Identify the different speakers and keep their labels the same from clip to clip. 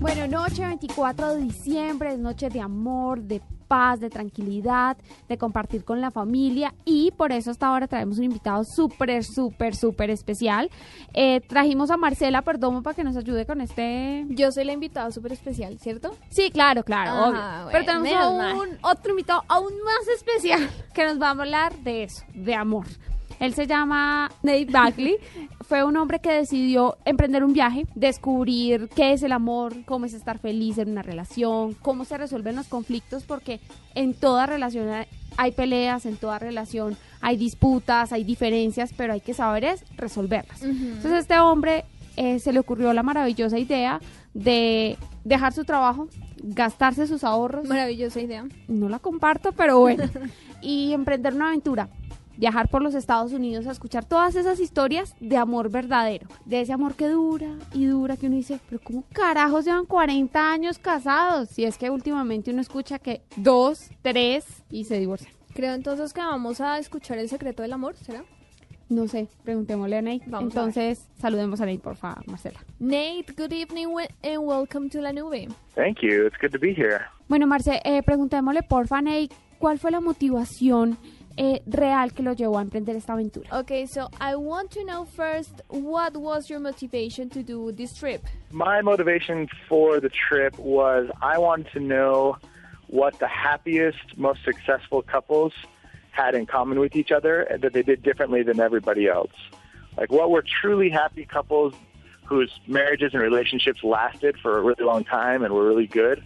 Speaker 1: Bueno, noche 24 de diciembre es noche de amor, de paz, de tranquilidad, de compartir con la familia y por eso hasta ahora traemos un invitado súper, súper, súper especial. Eh, trajimos a Marcela Perdomo para que nos ayude con este...
Speaker 2: Yo soy la invitada súper especial, ¿cierto?
Speaker 1: Sí, claro, claro,
Speaker 2: Ajá,
Speaker 1: obvio.
Speaker 2: bueno,
Speaker 1: Pero tenemos a un otro invitado aún más especial que nos va a hablar de eso, de amor. Él se llama Nate Bagley. Fue un hombre que decidió emprender un viaje, descubrir qué es el amor, cómo es estar feliz en una relación, cómo se resuelven los conflictos, porque en toda relación hay- peleas, en toda relación hay disputas, hay diferencias, pero hay que saber es resolverlas. Entonces este hombre eh, se le ocurrió la maravillosa idea de dejar su trabajo, gastarse sus ahorros,
Speaker 2: Maravillosa idea.
Speaker 1: no la comparto, pero bueno. y emprender una aventura. Viajar por los Estados Unidos a escuchar todas esas historias de amor verdadero. De ese amor que dura y dura, que uno dice, pero ¿cómo carajos llevan 40 años casados? Si es que últimamente uno escucha que dos, tres y se divorcian.
Speaker 2: Creo entonces que vamos a escuchar el secreto del amor, ¿será?
Speaker 1: No sé, preguntémosle a Nate.
Speaker 2: Vamos a ver.
Speaker 1: Entonces, saludemos a Nate, por favor, Marcela.
Speaker 2: Nate, good evening and welcome to La Nube.
Speaker 3: Thank you. It's good to be here.
Speaker 1: Bueno, Marce, eh, preguntémosle, porfa, Nate, ¿cuál fue la motivación eh, real que lo llevó a emprender esta aventura?
Speaker 2: Okay, so I want to know first what was your motivation to do this trip?
Speaker 4: My motivation for the trip was I wanted to know what the happiest, most successful couples had in common with each other that they did differently than everybody else. Like, what were truly happy couples whose marriages and relationships lasted for a really long time and were really good?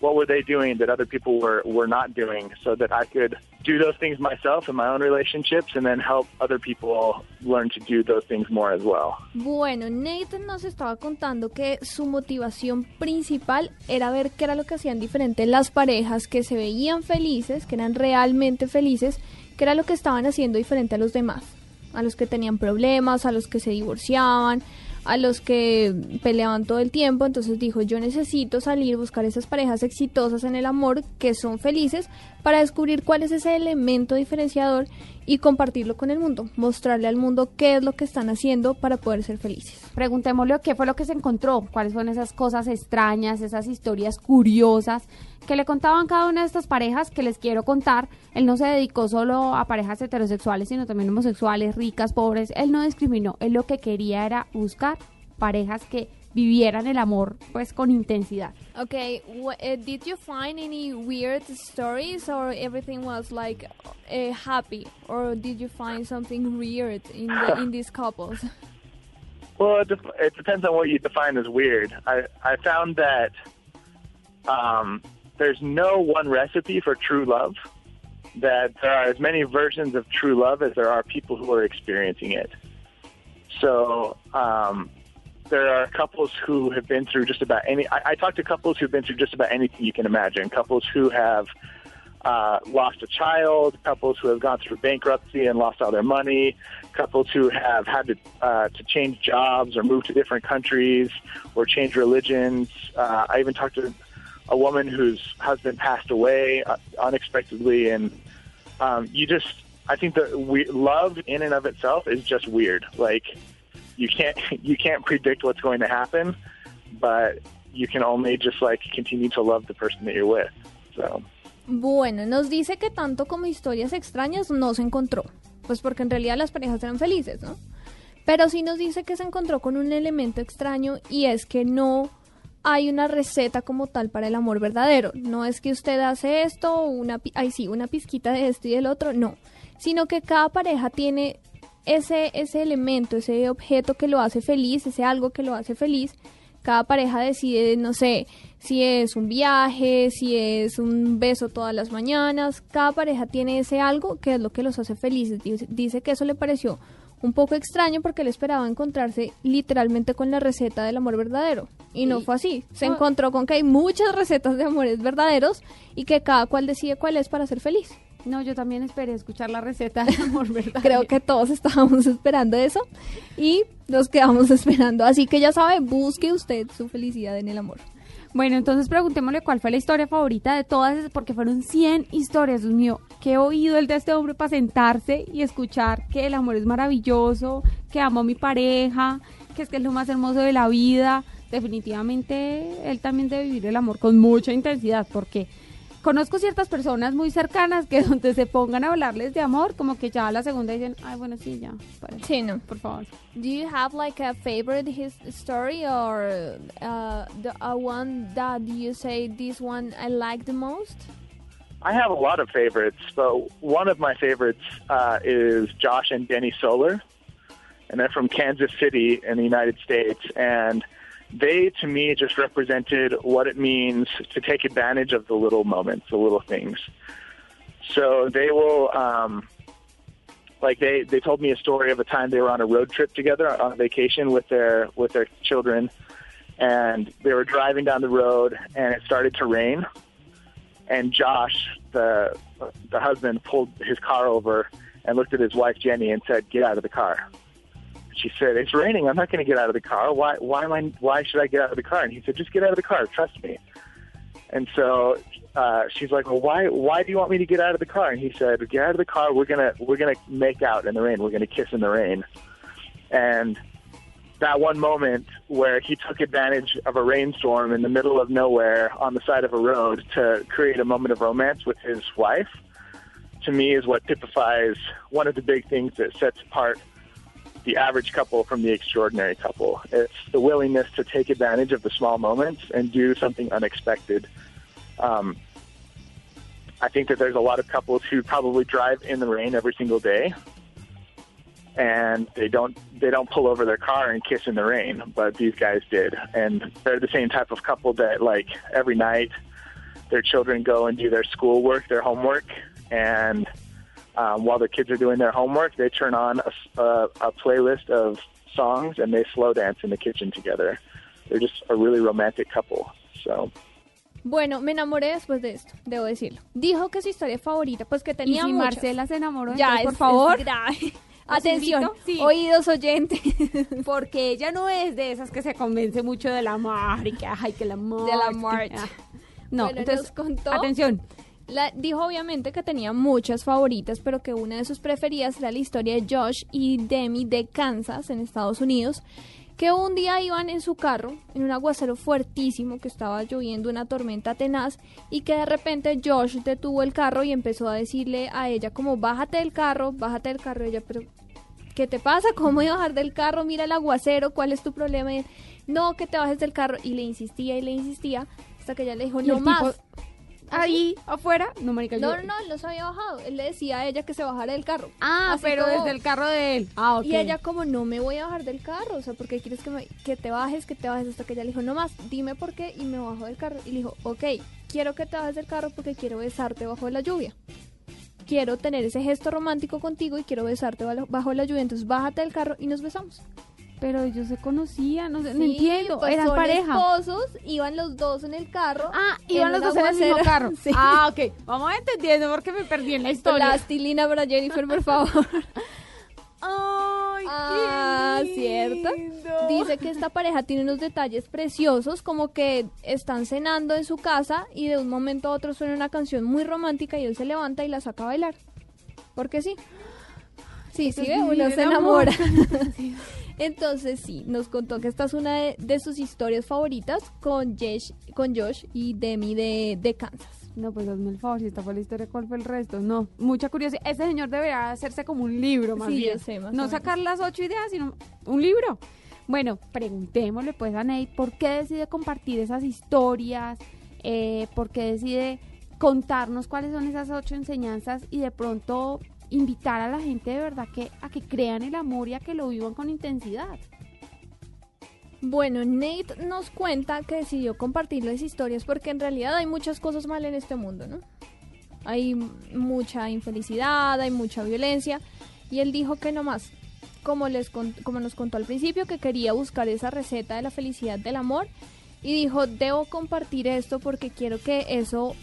Speaker 4: What were they doing that other people were, were not doing so that I could do those things myself in my own relationships and then help other people learn to do those things more as well?
Speaker 2: Bueno, Nathan nos estaba contando que su motivación principal era ver qué era lo que hacían diferente las parejas que se veían felices, que eran realmente felices, qué era lo que estaban haciendo diferente a los demás, a los que tenían problemas, a los que se divorciaban, a los que peleaban todo el tiempo. Entonces dijo, yo necesito salir, buscar esas parejas exitosas en el amor que son felices para descubrir cuál es ese elemento diferenciador y compartirlo con el mundo, mostrarle al mundo qué es lo que están haciendo para poder ser felices.
Speaker 1: Preguntémosle qué fue lo que se encontró, cuáles fueron esas cosas extrañas, esas historias curiosas que le contaban cada una de estas parejas que les quiero contar. Él no se dedicó solo a parejas heterosexuales, sino también homosexuales, ricas, pobres. Él no discriminó, él lo que quería era buscar parejas que vivieran el amor pues con intensidad.
Speaker 2: Okay, uh, did you find any weird stories or everything was like uh, happy or did you find something weird in the, in these couples?
Speaker 4: Well, it, it depends on what you define as weird. I, I found that um, there's no one recipe for true love, that there are as many versions of true love as there are people who are experiencing it. So um, there are couples who have been through just about any. I, I talked to couples who've been through just about anything you can imagine. Couples who have uh, lost a child, couples who have gone through bankruptcy and lost all their money, couples who have had to uh, to change jobs or move to different countries or change religions. Uh, I even talked to a woman whose husband passed away uh, unexpectedly, and um, you just. I think that we, love in and of itself is just weird. Like you can't you can't predict what's going to happen, but you can only just like continue to love the person that you're with. So.
Speaker 2: Bueno, nos dice que tanto como historias extrañas no se encontró, pues porque en realidad las parejas eran felices, ¿no? Pero sí nos dice que se encontró con un elemento extraño y es que no hay una receta como tal para el amor verdadero. No es que usted hace esto, una, ay sí, una pizquita de esto y del otro, no. Sino que cada pareja tiene ese, ese elemento, ese objeto que lo hace feliz, ese algo que lo hace feliz. Cada pareja decide, no sé, si es un viaje, si es un beso todas las mañanas. Cada pareja tiene ese algo que es lo que los hace felices. Dice que eso le pareció un poco extraño porque él esperaba encontrarse literalmente con la receta del amor verdadero. Y no
Speaker 1: Y-
Speaker 2: fue así. Se
Speaker 1: Ah.
Speaker 2: encontró con que hay muchas recetas de amores verdaderos y que cada cual decide cuál es para ser feliz.
Speaker 1: No, yo también esperé escuchar la receta de amor, ¿verdad?
Speaker 2: Creo que todos estábamos esperando eso y nos quedamos esperando. Así que ya sabe, busque usted su felicidad en el amor.
Speaker 1: Bueno, entonces preguntémosle cuál fue la historia favorita de todas, porque fueron 100 historias, Dios mío. Qué oído el de este hombre para sentarse y escuchar que el amor es maravilloso, que amo a mi pareja, que es que es lo más hermoso de la vida. Definitivamente él también debe vivir el amor con mucha intensidad, porque conozco ciertas personas muy cercanas que donde se pongan a hablarles de amor, como que ya a la segunda dicen, ay, bueno, sí, ya, para,
Speaker 2: Sí, no.
Speaker 1: por favor.
Speaker 2: Do you have like a favorite his story or uh, the a one that you say this one I like the most?
Speaker 4: I have a lot of favorites, but one of my favorites uh, is Josh and Denny Solar, and they're from Kansas City in the United States. And they, to me, just represented what it means to take advantage of the little moments, the little things. So they will, um, like they they told me a story of a time they were on a road trip together on vacation with their with their children, and they were driving down the road, and it started to rain and Josh, the the husband, pulled his car over and looked at his wife Jenny and said, "Get out of the car." She said, "It's raining. I'm not going to get out of the car. Why? Why am I? Why should I get out of the car?" And he said, "Just get out of the car. Trust me." And so uh, she's like, "Well, why? Why do you want me to get out of the car?" And he said, "Get out of the car. We're gonna we're gonna make out in the rain. We're gonna kiss in the rain." And that one moment where he took advantage of a rainstorm in the middle of nowhere on the side of a road to create a moment of romance with his wife, to me is what typifies one of the big things that sets apart the average couple from the extraordinary couple. It's the willingness to take advantage of the small moments and do something unexpected. Um, I think that there's a lot of couples who probably drive in the rain every single day and they don't they don't pull over their car and kiss in the rain, but these guys did, and they're the same type of couple that like every night their children go and do their schoolwork, their homework, and um, while the kids are doing their homework, they turn on a, a, a playlist of songs and they slow dance in the kitchen together. They're just a really romantic couple. So
Speaker 2: Bueno, me enamoré después de esto, debo decirlo. Dijo que su historia favorita, pues que tenía Y
Speaker 1: si
Speaker 2: muchas.
Speaker 1: Marcela se enamoró,
Speaker 2: ya,
Speaker 1: entonces, por
Speaker 2: es-
Speaker 1: favor,
Speaker 2: es grave.
Speaker 1: ¿Los
Speaker 2: Atención?
Speaker 1: Sí.
Speaker 2: oídos oyentes.
Speaker 1: Porque ella no es de esas que se convence mucho del amor y que, ay, que el amor.
Speaker 2: Del amor.
Speaker 1: que- ah. No,
Speaker 2: Bueno,
Speaker 1: entonces,
Speaker 2: contó-
Speaker 1: atención.
Speaker 2: La- dijo obviamente que tenía muchas favoritas, pero que una de sus preferidas era la historia de Josh y Demi de Kansas, en Estados Unidos, que un día iban en su carro, en un aguacero fuertísimo, que estaba lloviendo una tormenta tenaz, y que de repente Josh detuvo el carro y empezó a decirle a ella como, bájate del carro, bájate del carro, y ella, pero... ¿Qué te pasa? ¿Cómo voy a bajar del carro? Mira el aguacero, ¿cuál es tu problema? Y él, no, que te bajes del carro. Y le insistía y le insistía hasta que ella le dijo, no
Speaker 1: tipo
Speaker 2: más.
Speaker 1: Ahí, afuera, no, marica,
Speaker 2: No,
Speaker 1: yo-
Speaker 2: no, no, él no se había bajado. Él le decía a ella que se bajara del carro.
Speaker 1: Ah,
Speaker 2: Así
Speaker 1: pero
Speaker 2: como-
Speaker 1: desde el carro de él. Ah, ok.
Speaker 2: Y ella como, no me voy a bajar del carro. O sea, porque quieres que, me- que te bajes, que te bajes? Hasta que ella le dijo, no más, dime por qué. Y me bajó del carro. Y le dijo, ok, quiero que te bajes del carro porque quiero besarte bajo la lluvia. Quiero tener ese gesto romántico contigo y quiero besarte bajo- bajo la lluvia. Entonces bájate del carro y nos besamos.
Speaker 1: Pero ellos se conocían, no, sé, no entiendo,
Speaker 2: pues
Speaker 1: eran
Speaker 2: son
Speaker 1: pareja.
Speaker 2: esposos, iban los dos en el carro.
Speaker 1: Ah, iban los dos en el mismo carro.
Speaker 2: Sí.
Speaker 1: Ah, ok. Vamos entendiendo porque me perdí en la historia.
Speaker 2: Plastilina para Jennifer, por favor.
Speaker 1: Ay,
Speaker 2: Ah,
Speaker 1: qué
Speaker 2: ¿cierto?
Speaker 1: lindo.
Speaker 2: Dice que esta pareja tiene unos detalles preciosos, como que están cenando en su casa y de un momento a otro suena una canción muy romántica y él se levanta y la saca a bailar. Porque sí. Sí,
Speaker 1: Eso
Speaker 2: sí, uno se
Speaker 1: amor.
Speaker 2: enamora. Entonces sí, nos contó que esta es una de, de sus historias favoritas con, Jesh- con Josh y Demi de, de Kansas.
Speaker 1: No, pues hazme el favor, si esta fue la historia, ¿cuál fue el resto? No, mucha curiosidad. Ese señor debería hacerse como un libro, más
Speaker 2: Sí,
Speaker 1: bien.
Speaker 2: sé, más
Speaker 1: no sacar las ocho ideas, sino un libro. Bueno, preguntémosle pues a Nate por qué decide compartir esas historias, eh, por qué decide contarnos cuáles son esas ocho enseñanzas y de pronto invitar a la gente de verdad que a que crean el amor y a que lo vivan con intensidad.
Speaker 2: Bueno, Nate nos cuenta que decidió compartir las historias porque en realidad hay muchas cosas mal en este mundo, ¿no? Hay mucha infelicidad, hay mucha violencia y él dijo que no más. como, les como nos contó al principio, que quería buscar esa receta de la felicidad del amor y dijo, debo compartir esto porque quiero que eso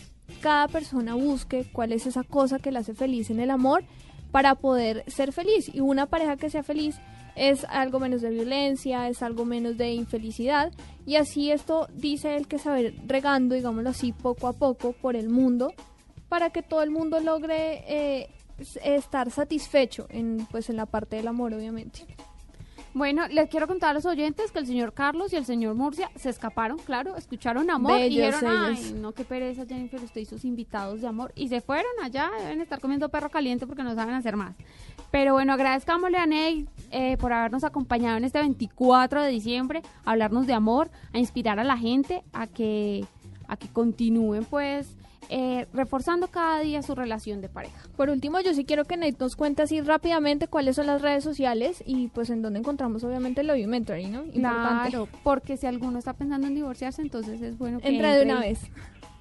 Speaker 2: cada persona busque cuál es esa cosa que le hace feliz en el amor para poder ser feliz. Y una pareja que sea feliz es algo menos de violencia, es algo menos de infelicidad. Y así esto dice él que saber regando, digámoslo así, poco a poco por el mundo para que todo el mundo logre eh, estar satisfecho en, pues, en la parte del amor, obviamente.
Speaker 1: Bueno, les quiero contar a los oyentes que el señor Carlos y el señor Murcia se escaparon, claro, escucharon amor y dijeron,
Speaker 2: ellos.
Speaker 1: ay, no, qué pereza Jennifer, usted y sus invitados de amor. Y se fueron allá, deben estar comiendo perro caliente porque no saben hacer más. Pero bueno, agradezcámosle a Ney eh, por habernos acompañado en este 24 de diciembre, a hablarnos de amor, a inspirar a la gente a que, a que continúen pues eh, reforzando cada día su relación de pareja.
Speaker 2: Por último, yo sí quiero que Nate nos cuente así rápidamente cuáles son las redes sociales y pues en dónde encontramos obviamente el Love Mentoring, ¿no? Importante.
Speaker 1: Claro, porque si alguno está pensando en divorciarse, entonces es bueno que
Speaker 2: Entra de una vez.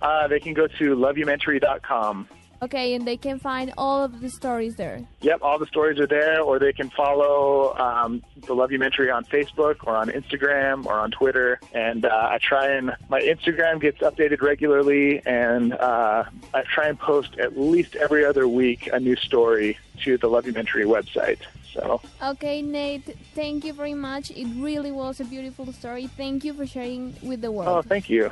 Speaker 4: Uh, they can go to loveyoumentary.com.
Speaker 2: Okay, and they can find all of the stories there.
Speaker 4: Yep, all the stories are there, or they can follow um, the Loveyumentary on Facebook or on Instagram or on Twitter. And uh, I try and my Instagram gets updated regularly, and uh, I try and post at least every other week a new story to the Loveyumentary website. So
Speaker 2: Okay, Nate, thank you very much. It really was a beautiful story. Thank you for sharing with the world.
Speaker 4: Oh, thank you.